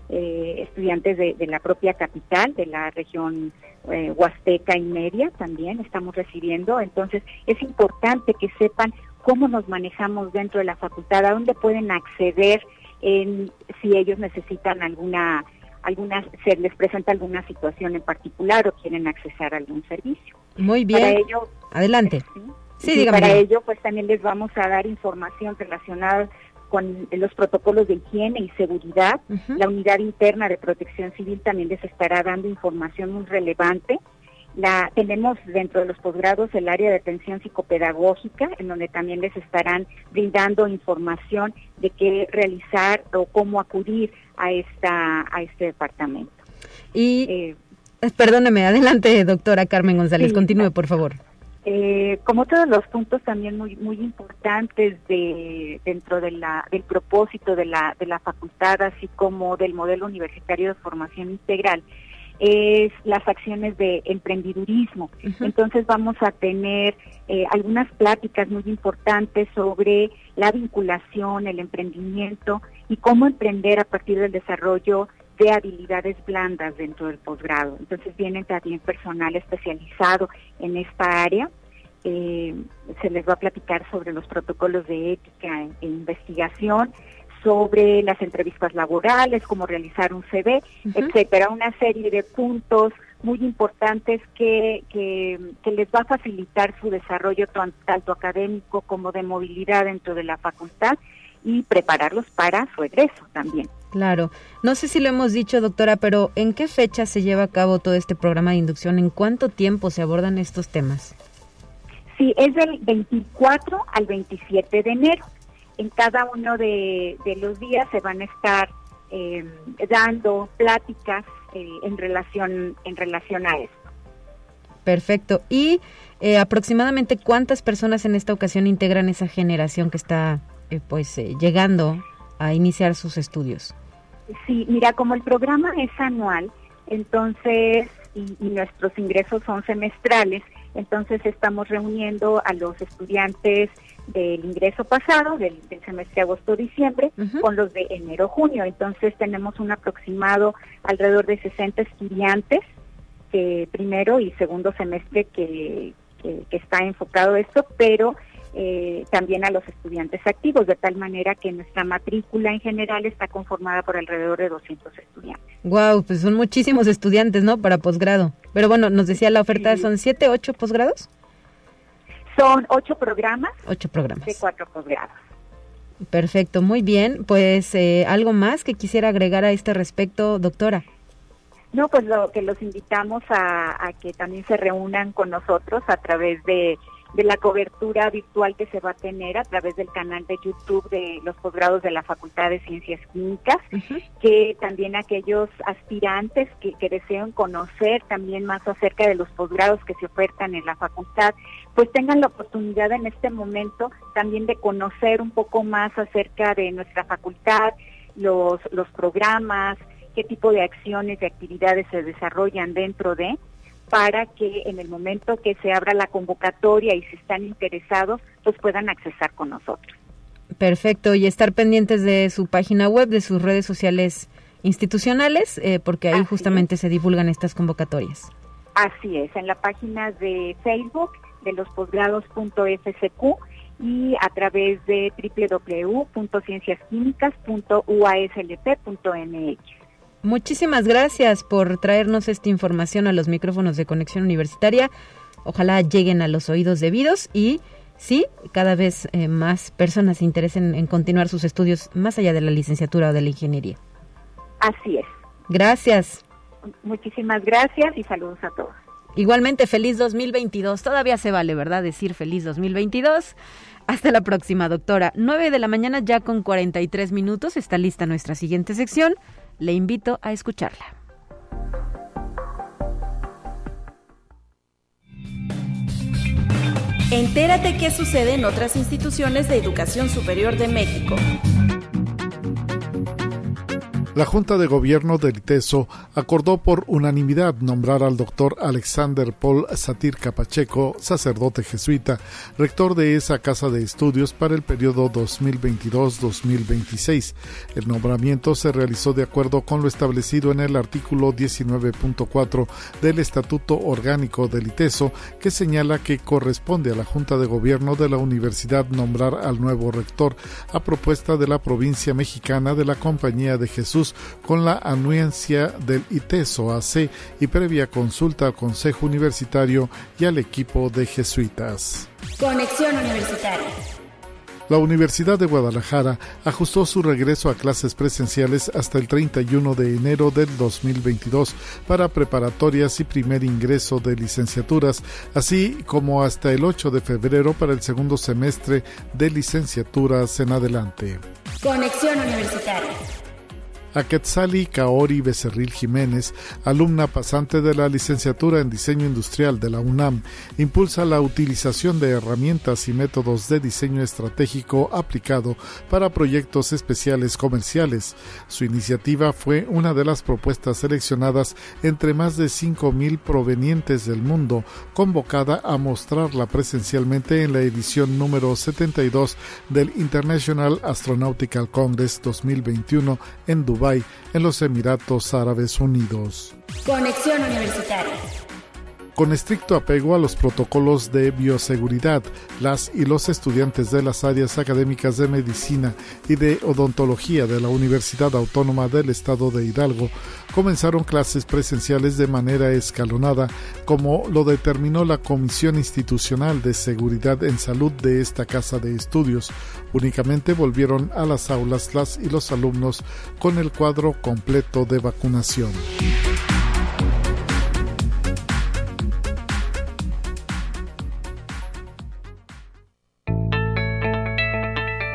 eh, estudiantes de, la propia capital, de la región eh, Huasteca y Media también estamos recibiendo. Entonces es importante que sepan cómo nos manejamos dentro de la facultad, a dónde pueden acceder en, si ellos necesitan alguna alguna se les presenta alguna situación en particular o quieren accesar a algún servicio. Muy bien. Para ello, Adelante. Sí, Para ello, pues también les vamos a dar información relacionada con los protocolos de higiene y seguridad. La unidad interna de protección civil también les estará dando información muy relevante. La, tenemos dentro de los posgrados el área de atención psicopedagógica, en donde también les estarán brindando información de qué realizar o cómo acudir a, esta, a este departamento. Y, eh, perdóneme, adelante, doctora Carmen González, continúe, por favor. Eh, como todos los puntos también muy muy importantes de dentro de la del propósito de la de la facultad así como del modelo universitario de formación integral es las acciones de emprendidurismo. Entonces vamos a tener eh, algunas pláticas muy importantes sobre la vinculación, el emprendimiento y cómo emprender a partir del desarrollo de habilidades blandas dentro del posgrado. Entonces vienen también personal especializado en esta área. Eh, se les va a platicar sobre los protocolos de ética e, investigación, sobre las entrevistas laborales, cómo realizar un CV, etcétera, una serie de puntos muy importantes que, que, que, les va a facilitar su desarrollo tanto académico como de movilidad dentro de la facultad y prepararlos para su egreso también. Claro. No sé si lo hemos dicho, doctora, pero ¿en qué fecha se lleva a cabo todo este programa de inducción? ¿En cuánto tiempo se abordan estos temas? Sí, es del 24 al 27 de enero. En cada uno de, los días se van a estar eh, dando pláticas eh, en relación en relación a esto. Perfecto. ¿Y eh, aproximadamente cuántas personas en esta ocasión integran esa generación que está pues llegando a iniciar sus estudios? Sí, mira, como el programa es anual, entonces, y, nuestros ingresos son semestrales, entonces estamos reuniendo a los estudiantes del ingreso pasado, del, semestre agosto-diciembre, con los de enero-junio. Entonces tenemos un aproximado alrededor de 60 estudiantes que primero y segundo semestre que, que, que está enfocado esto, pero eh, también a los estudiantes activos, de tal manera que nuestra matrícula en general está conformada por alrededor de 200 estudiantes. Wow, pues son muchísimos estudiantes, ¿no? Para posgrado. Pero bueno, nos decía la oferta, ¿son siete, ocho posgrados? Son ocho programas. Ocho programas. De cuatro posgrados. Perfecto, muy bien. Pues eh, algo más que quisiera agregar a este respecto, doctora. No, pues lo que los invitamos a que también se reúnan con nosotros a través de de la cobertura virtual que se va a tener a través del canal de YouTube de los posgrados de la Facultad de Ciencias Químicas, que también aquellos aspirantes que, que deseen conocer también más acerca de los posgrados que se ofertan en la facultad, pues tengan la oportunidad en este momento también de conocer un poco más acerca de nuestra facultad, los, los programas, qué tipo de acciones y actividades se desarrollan dentro de, para que en el momento que se abra la convocatoria y si están interesados, pues puedan accesar con nosotros. Perfecto, y estar pendientes de su página web, de sus redes sociales institucionales, eh, porque ahí justamente se divulgan estas convocatorias. Así es, en la página de Facebook de los posgrados.fsq y a través de www.cienciasquímicas.uaslp.mx. Muchísimas gracias por traernos esta información a los micrófonos de Conexión Universitaria. Ojalá lleguen a los oídos debidos y sí, cada vez eh, más personas se interesen en continuar sus estudios más allá de la licenciatura o de la ingeniería. Así es. Gracias. Muchísimas gracias y saludos a todos. Igualmente, feliz 2022. Todavía se vale, ¿verdad? Decir feliz 2022. Hasta la próxima, doctora. 9 de la mañana ya con 43 minutos. Está lista nuestra siguiente sección. Le invito a escucharla. Entérate qué sucede en otras instituciones de educación superior de México. La Junta de Gobierno del ITESO acordó por unanimidad nombrar al doctor Alexander Paul Satir Capacheco, sacerdote jesuita, rector de esa casa de estudios para el periodo 2022-2026. El nombramiento se realizó de acuerdo con lo establecido en el artículo 19.4 del Estatuto Orgánico del ITESO, que señala que corresponde a la Junta de Gobierno de la Universidad nombrar al nuevo rector a propuesta de la provincia mexicana de la Compañía de Jesús con la anuencia del ITESO AC y previa consulta al Consejo Universitario y al equipo de jesuitas. Conexión Universitaria. La Universidad de Guadalajara ajustó su regreso a clases presenciales hasta el 31 de enero del 2022 para preparatorias y primer ingreso de licenciaturas, así como hasta el 8 de febrero para el segundo semestre de licenciaturas en adelante. Conexión Universitaria. A Quetzali Kaori Becerril Jiménez, alumna pasante de la licenciatura en diseño industrial de la UNAM, impulsa la utilización de herramientas y métodos de diseño estratégico aplicado para proyectos especiales comerciales. Su iniciativa fue una de las propuestas seleccionadas entre más de 5.000 provenientes del mundo, convocada a mostrarla presencialmente en la edición número 72 del International Astronautical Congress 2021 en Dubái en los Emiratos Árabes Unidos. Conexión Universitaria. Con estricto apego a los protocolos de bioseguridad, las y los estudiantes de las áreas académicas de medicina y de odontología de la Universidad Autónoma del Estado de Hidalgo comenzaron clases presenciales de manera escalonada, como lo determinó la Comisión Institucional de Seguridad en Salud de esta casa de estudios. Únicamente volvieron a las aulas las y los alumnos con el cuadro completo de vacunación.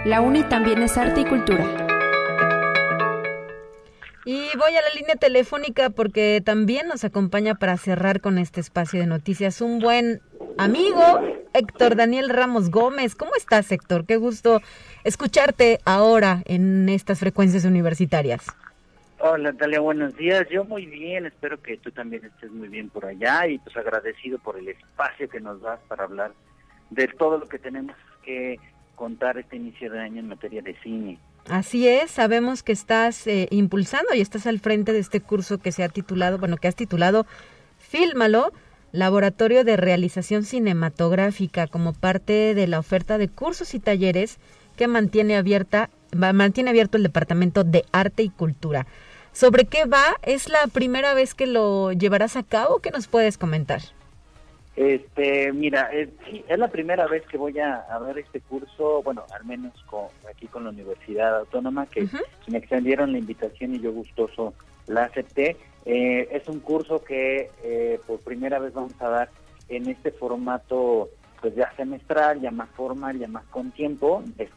La UNI también es arte y cultura. Y voy a la línea telefónica porque también nos acompaña para cerrar con este espacio de noticias un buen amigo, Héctor Daniel Ramos Gómez. ¿Cómo estás, Héctor? Qué gusto escucharte ahora en estas frecuencias universitarias. Hola Natalia, buenos días. Yo muy bien, espero que tú también estés muy bien por allá y pues agradecido por el espacio que nos das para hablar de todo lo que tenemos que contar este inicio de año en materia de cine. Así es, sabemos que estás eh, impulsando y estás al frente de este curso que se ha titulado, bueno, que has titulado Fílmalo, Laboratorio de Realización Cinematográfica, como parte de la oferta de cursos y talleres que mantiene abierta, mantiene abierto el Departamento de Arte y Cultura. ¿Sobre qué va? ¿Es la primera vez que lo llevarás a cabo? ¿Qué nos puedes comentar? Este, mira, es, es la primera vez que voy a, ver este curso, bueno, al menos con, aquí con la Universidad Autónoma, que me extendieron la invitación y yo gustoso la acepté. Eh, es un curso que eh, por primera vez vamos a dar en este formato, pues ya semestral, ya más formal, ya más con tiempo. Es,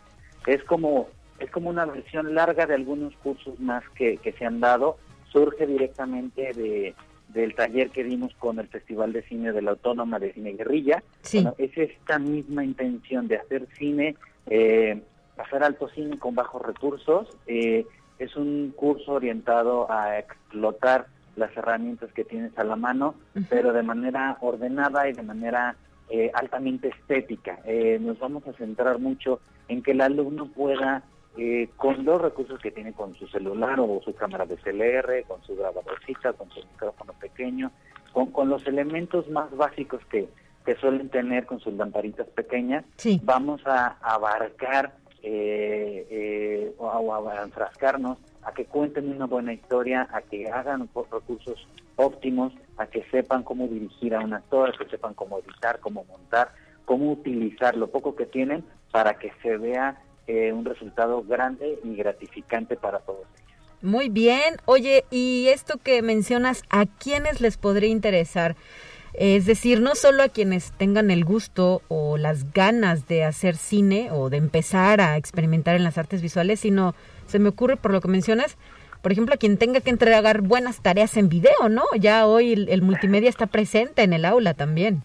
es como es como una versión larga de algunos cursos más que, que se han dado. Surge directamente de del taller que dimos con el Festival de Cine de la Autónoma de Cine Guerrilla. es esta misma intención de hacer cine, eh, hacer alto cine con bajos recursos. Eh, es un curso orientado a explotar las herramientas que tienes a la mano, pero de manera ordenada y de manera eh, altamente estética. Eh, nos vamos a centrar mucho en que el alumno pueda eh, con los recursos que tiene con su celular o su cámara de CLR, con su grabadorcita, con su micrófono pequeño, con, con los elementos más básicos que, que suelen tener con sus lamparitas pequeñas, vamos a abarcar eh, eh, o, a, enfrascarnos a que cuenten una buena historia, a que hagan recursos óptimos, a que sepan cómo dirigir a un actor, a que sepan cómo editar, cómo montar, cómo utilizar lo poco que tienen para que se vea eh, un resultado grande y gratificante para todos ellos. Muy bien. Oye, y esto que mencionas, ¿a quiénes les podría interesar? Es decir, no solo a quienes tengan el gusto o las ganas de hacer cine o de empezar a experimentar en las artes visuales, sino se me ocurre por lo que mencionas, por ejemplo, a quien tenga que entregar buenas tareas en video, ¿no? Ya hoy el, multimedia está presente en el aula también.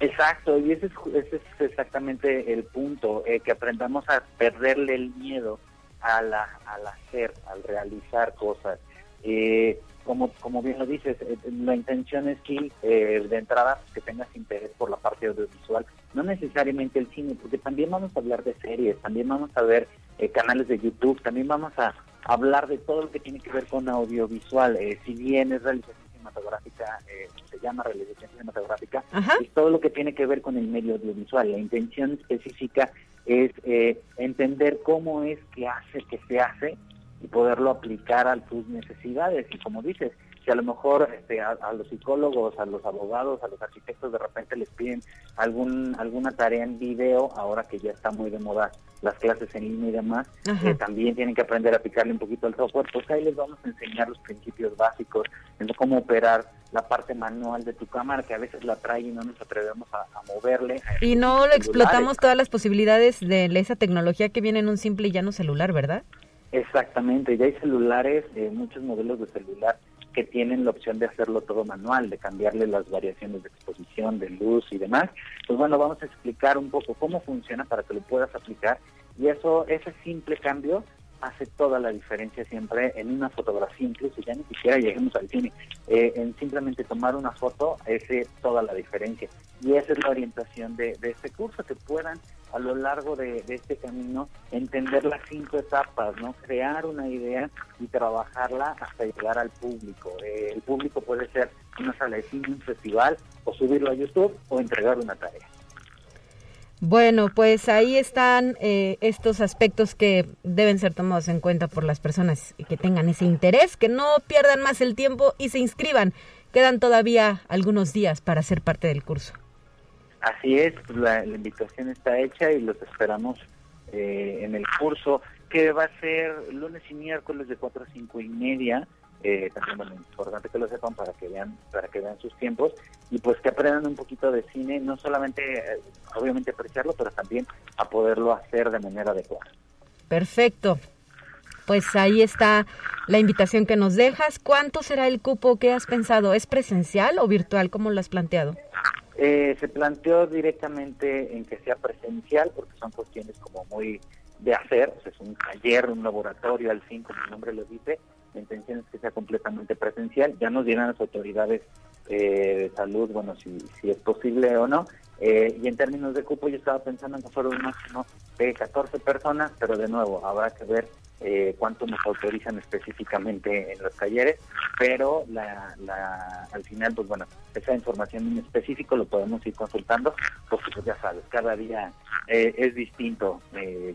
Exacto, y ese es, exactamente el punto, eh, que aprendamos a perderle el miedo a la, al hacer, al realizar cosas. Eh, como, como bien lo dices, eh, la intención es que de entrada que tengas interés por la parte audiovisual, no necesariamente el cine, porque también vamos a hablar de series, también vamos a ver canales de YouTube, también vamos a hablar de todo lo que tiene que ver con audiovisual, si bien es realización cinematográfica, se llama realización cinematográfica, es todo lo que tiene que ver con el medio audiovisual. La intención específica es entender cómo es que hace que se hace y poderlo aplicar a tus necesidades. Y como dices, si a lo mejor este, a, los psicólogos, a los abogados, a los arquitectos de repente les piden algún alguna tarea en video, ahora que ya está muy de moda las clases en línea y demás, eh, también tienen que aprender a aplicarle un poquito al software, pues ahí les vamos a enseñar los principios básicos, cómo operar la parte manual de tu cámara, que a veces la trae y no nos atrevemos a, moverle. Y no explotamos todas las posibilidades de esa tecnología que viene en un simple y llano celular, ¿verdad? Exactamente, ya hay celulares, eh, muchos modelos de celular que tienen la opción de hacerlo todo manual, de cambiarle las variaciones de exposición, de luz y demás. Pues bueno, vamos a explicar un poco cómo funciona para que lo puedas aplicar y eso, ese simple cambio hace toda la diferencia siempre en una fotografía, incluso ya ni siquiera lleguemos al cine, eh, en simplemente tomar una foto, ese toda la diferencia. Y esa es la orientación de, de este curso, que puedan a lo largo de, este camino entender las cinco etapas, ¿no? Crear una idea y trabajarla hasta llegar al público. Eh, el público puede ser una sala de cine, un festival, o subirlo a YouTube o entregar una tarea. Bueno, pues ahí están eh, estos aspectos que deben ser tomados en cuenta por las personas que tengan ese interés, que no pierdan más el tiempo y se inscriban. Quedan todavía algunos días para ser parte del curso. Así es, pues, la, invitación está hecha y los esperamos eh, en el curso que va a ser lunes y miércoles de 4 a 5 y media. Eh, también bueno, importante que lo sepan para que vean para que vean sus tiempos y pues que aprendan un poquito de cine, no solamente eh, obviamente apreciarlo, pero también a poderlo hacer de manera adecuada. Perfecto. Pues ahí está la invitación que nos dejas. ¿Cuánto será el cupo que has pensado? ¿Es presencial o virtual? ¿Cómo lo has planteado? Eh, se planteó directamente en que sea presencial porque son cuestiones como muy de hacer, es un taller, un laboratorio al fin, como el nombre lo dice, la intención es que sea completamente presencial, ya nos dirán las autoridades eh, de salud, bueno, si, es posible o no, eh, y en términos de cupo yo estaba pensando en que fuera máximo de 14 personas, pero de nuevo, habrá que ver eh, cuánto nos autorizan específicamente en los talleres, pero la, al final, pues bueno, esa información en específico lo podemos ir consultando, porque pues ya sabes, cada día eh, es distinto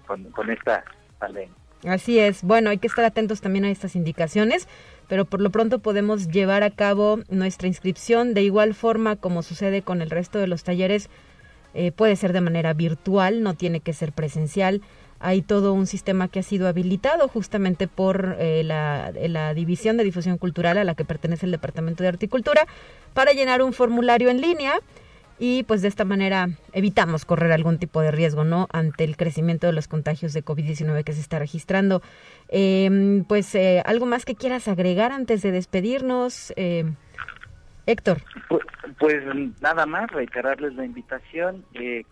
con, con esta pandemia. Así es, bueno, hay que estar atentos también a estas indicaciones, pero por lo pronto podemos llevar a cabo nuestra inscripción. De igual forma como sucede con el resto de los talleres, puede ser de manera virtual, no tiene que ser presencial. Hay todo un sistema que ha sido habilitado justamente por eh, la, la, División de Difusión Cultural a la que pertenece el Departamento de Horticultura para llenar un formulario en línea y pues de esta manera evitamos correr algún tipo de riesgo, ¿no? Ante el crecimiento de los contagios de COVID-19 que se está registrando. Em, pues eh, algo más que quieras agregar antes de despedirnos, eh, Héctor. Pues, pues, nada más, reiterarles la invitación que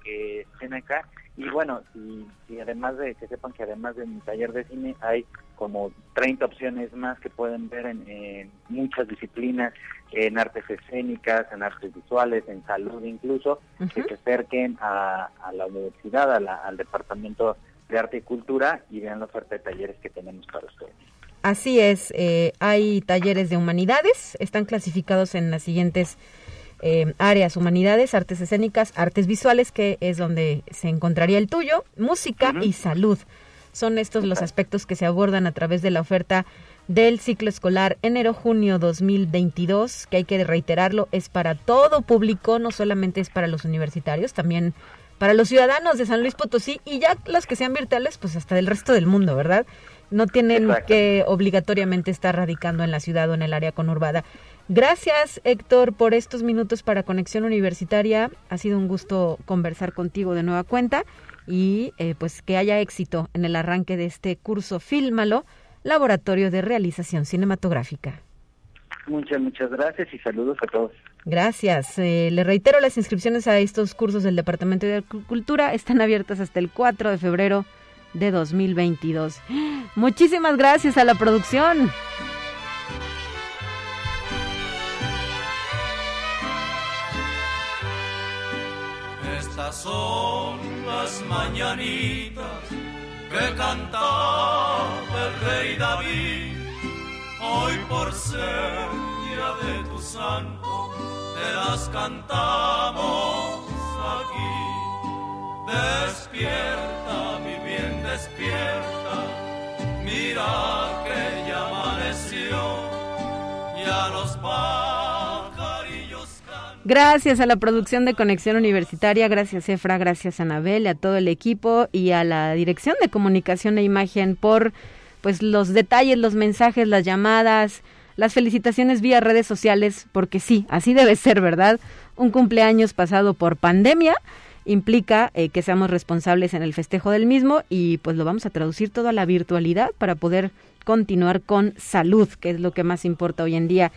estén acá y bueno, y, además de que sepan que además de mi taller de cine hay como 30 opciones más que pueden ver en, muchas disciplinas, en artes escénicas, en artes visuales, en salud incluso, que se acerquen a, la universidad, al departamento de arte y cultura y vean la oferta de talleres que tenemos para ustedes. Así es, eh, hay talleres de humanidades, están clasificados en las siguientes eh, áreas, humanidades, artes escénicas, artes visuales, que es donde se encontraría el tuyo, música y salud. Son estos los aspectos que se abordan a través de la oferta del ciclo escolar enero-junio 2022, que hay que reiterarlo, es para todo público, no solamente es para los universitarios, también para los ciudadanos de San Luis Potosí y ya los que sean virtuales, pues hasta del resto del mundo, ¿verdad? No tienen que obligatoriamente estar radicando en la ciudad o en el área conurbada. Gracias, Héctor, por estos minutos para Conexión Universitaria. Ha sido un gusto conversar contigo de nueva cuenta y eh, pues que haya éxito en el arranque de este curso Fílmalo Laboratorio de Realización Cinematográfica. Muchas, muchas gracias y saludos a todos. Gracias. Eh, le reitero, las inscripciones a estos cursos del Departamento de Cultura están abiertas hasta el 4 de febrero de 2022. Muchísimas gracias a la producción. Estas son mañanitas que cantaba el rey David. Hoy por ser día de tu santo, te las cantamos aquí. Despierta, mi bien, despierta. Mira que ya amaneció y a los Gracias a la producción de Conexión Universitaria, gracias Efra, gracias Anabel, a todo el equipo y a la Dirección de Comunicación e Imagen por pues los detalles, los mensajes, las llamadas, las felicitaciones vía redes sociales, porque sí, así debe ser, ¿verdad? Un cumpleaños pasado por pandemia implica eh, que seamos responsables en el festejo del mismo y pues lo vamos a traducir todo a la virtualidad para poder continuar con salud, que es lo que más importa hoy en día.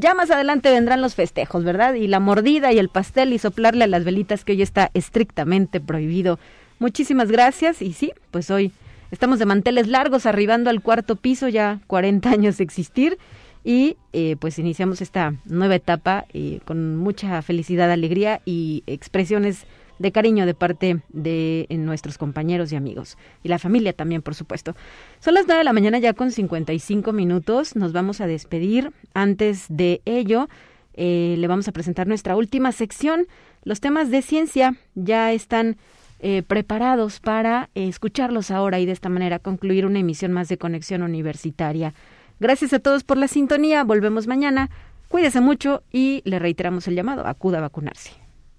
Ya más adelante vendrán los festejos, ¿verdad? Y la mordida y el pastel y soplarle a las velitas que hoy está estrictamente prohibido. Muchísimas gracias y sí, pues hoy estamos de manteles largos arribando al cuarto piso, ya 40 años de existir y eh, pues iniciamos esta nueva etapa eh, con mucha felicidad, alegría y expresiones de cariño de parte de eh, nuestros compañeros y amigos. Y la familia también, por supuesto. Son las 9 de la mañana ya con 55 minutos. Nos vamos a despedir. Antes de ello, eh, le vamos a presentar nuestra última sección. Los temas de ciencia ya están eh, preparados para escucharlos ahora y de esta manera concluir una emisión más de Conexión Universitaria. Gracias a todos por la sintonía. Volvemos mañana. Cuídese mucho y le reiteramos el llamado. Acuda a vacunarse.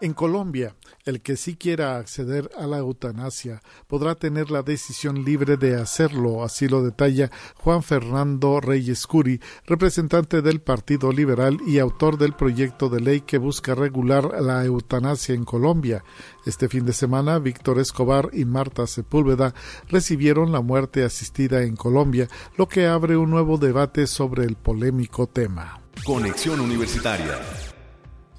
En Colombia, el que sí quiera acceder a la eutanasia podrá tener la decisión libre de hacerlo, así lo detalla Juan Fernando Reyes Curi, representante del Partido Liberal y autor del proyecto de ley que busca regular la eutanasia en Colombia. Este fin de semana, Víctor Escobar y Marta Sepúlveda recibieron la muerte asistida en Colombia, lo que abre un nuevo debate sobre el polémico tema. Conexión Universitaria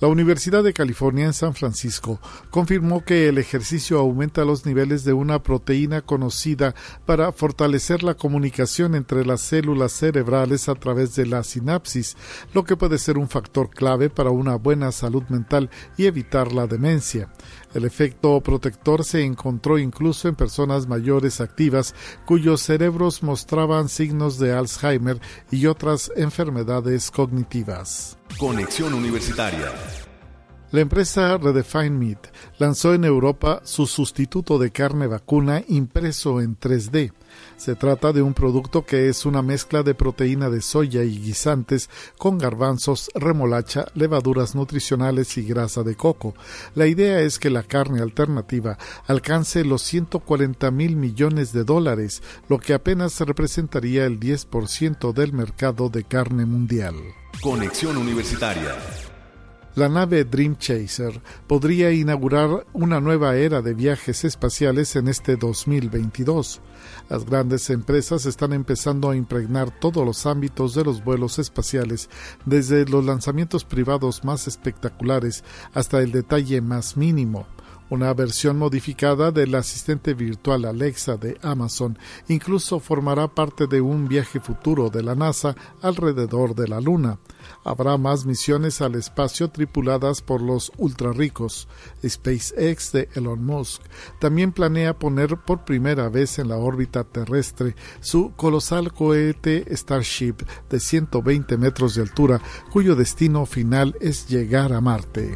la Universidad de California en San Francisco confirmó que el ejercicio aumenta los niveles de una proteína conocida para fortalecer la comunicación entre las células cerebrales a través de la sinapsis, lo que puede ser un factor clave para una buena salud mental y evitar la demencia. El efecto protector se encontró incluso en personas mayores activas cuyos cerebros mostraban signos de Alzheimer y otras enfermedades cognitivas. Conexión Universitaria. La empresa Redefine Meat lanzó en Europa su sustituto de carne vacuna impreso en 3D. Se trata de un producto que es una mezcla de proteína de soya y guisantes con garbanzos, remolacha, levaduras nutricionales y grasa de coco. La idea es que la carne alternativa alcance los 140 mil millones de dólares, lo que apenas representaría el 10% del mercado de carne mundial. Conexión Universitaria. La nave Dream Chaser podría inaugurar una nueva era de viajes espaciales en este 2022. Las grandes empresas están empezando a impregnar todos los ámbitos de los vuelos espaciales, desde los lanzamientos privados más espectaculares hasta el detalle más mínimo una versión modificada del asistente virtual Alexa de Amazon. Incluso formará parte de un viaje futuro de la NASA alrededor de la Luna. Habrá más misiones al espacio tripuladas por los ultrarricos. SpaceX de Elon Musk también planea poner por primera vez en la órbita terrestre su colosal cohete Starship de 120 metros de altura, cuyo destino final es llegar a Marte.